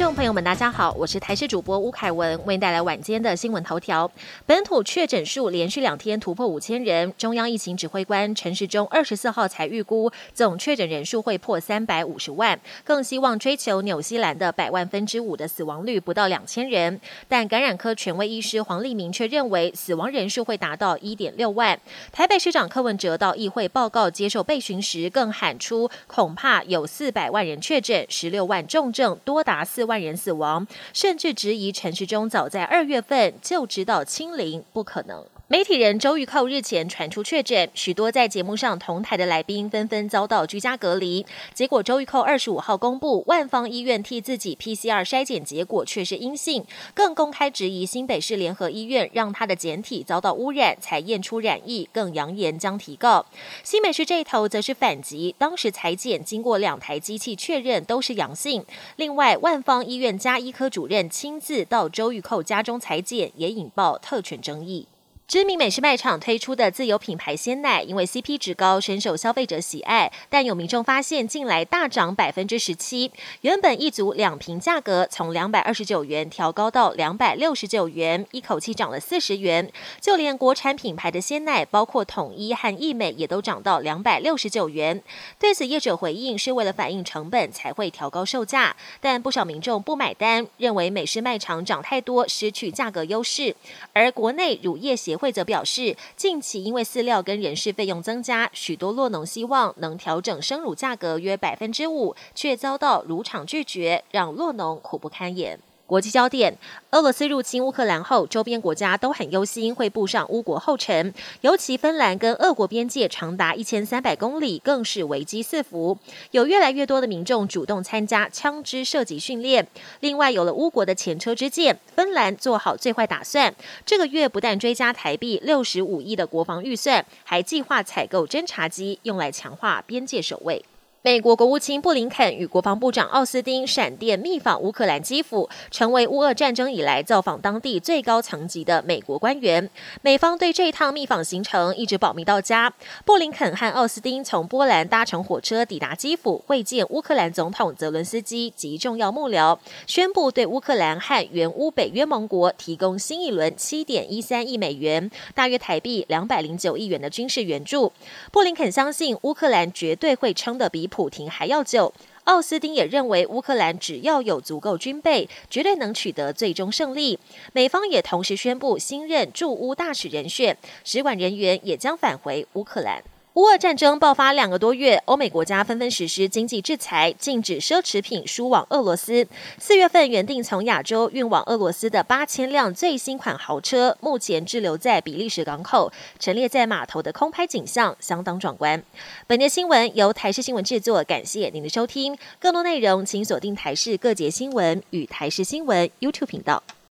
众朋友们，大家好，我是台视主播吴凯文，为您带来晚间的新闻头条。本土确诊数连续两天突破五千人，中央疫情指挥官陈时中二十四号才预估总确诊人数会破三百五十万，更希望追求纽西兰的百万分之五的死亡率不到两千人。但感染科权威医师黄立明却认为死亡人数会达到一点六万。台北市长柯文哲到议会报告接受备询时，更喊出恐怕有四百万人确诊，十六万重症，多达四万人。死亡，甚至质疑陈时中早在二月份就知道清零不可能。媒体人周玉蔻日前传出确诊，许多在节目上同台的来宾纷纷遭到居家隔离。结果周玉蔻二十五号公布，万方医院替自己 PCR 筛检结果却是阴性，更公开质疑新北市联合医院让他的检体遭到污染才验出染疫，更扬言将提告。新北市这一头则是反击，当时裁检经过两台机器确认都是阳性。另外，万方医院加医科主任亲自到周玉蔻家中裁检，也引爆特权争议。知名美式卖场推出的自有品牌鲜奶，因为 CP 值高，深受消费者喜爱。但有民众发现，近来大涨百分之十七，原本一组两瓶价格从两百二十九元调高到两百六十九元，一口气涨了四十元。就连国产品牌的鲜奶，包括统一和益美，也都涨到两百六十九元。对此，业者回应是为了反映成本才会调高售价，但不少民众不买单，认为美式卖场涨太多，失去价格优势。而国内乳业协会则表示，近期因为饲料跟人事费用增加，许多落农希望能调整生乳价格约百分之五，却遭到乳厂拒绝，让落农苦不堪言。国际焦点：俄罗斯入侵乌克兰后，周边国家都很忧心会步上乌国后尘。尤其芬兰跟俄国边界长达一千三百公里，更是危机四伏。有越来越多的民众主动参加枪支射击训练。另外，有了乌国的前车之鉴，芬兰做好最坏打算。这个月不但追加台币六十五亿的国防预算，还计划采购侦察机，用来强化边界守卫。美国国务卿布林肯与国防部长奥斯汀闪电密访乌克兰基辅，成为乌俄战争以来造访当地最高层级的美国官员。美方对这一趟密访行程一直保密到家。布林肯和奥斯汀从波兰搭乘火车抵达基辅，会见乌克兰总统泽伦斯基及重要幕僚，宣布对乌克兰和原乌北约盟国提供新一轮七点一三亿美元（大约台币两百零九亿元）的军事援助。布林肯相信乌克兰绝对会撑得比。普廷还要久。奥斯汀也认为，乌克兰只要有足够军备，绝对能取得最终胜利。美方也同时宣布新任驻乌大使人选，使馆人员也将返回乌克兰。乌俄战争爆发两个多月，欧美国家纷纷实施经济制裁，禁止奢侈品输往俄罗斯。四月份原定从亚洲运往俄罗斯的八千辆最新款豪车，目前滞留在比利时港口，陈列在码头的空拍景象相当壮观。本节新闻由台视新闻制作，感谢您的收听。更多内容请锁定台视各节新闻与台视新闻 YouTube 频道。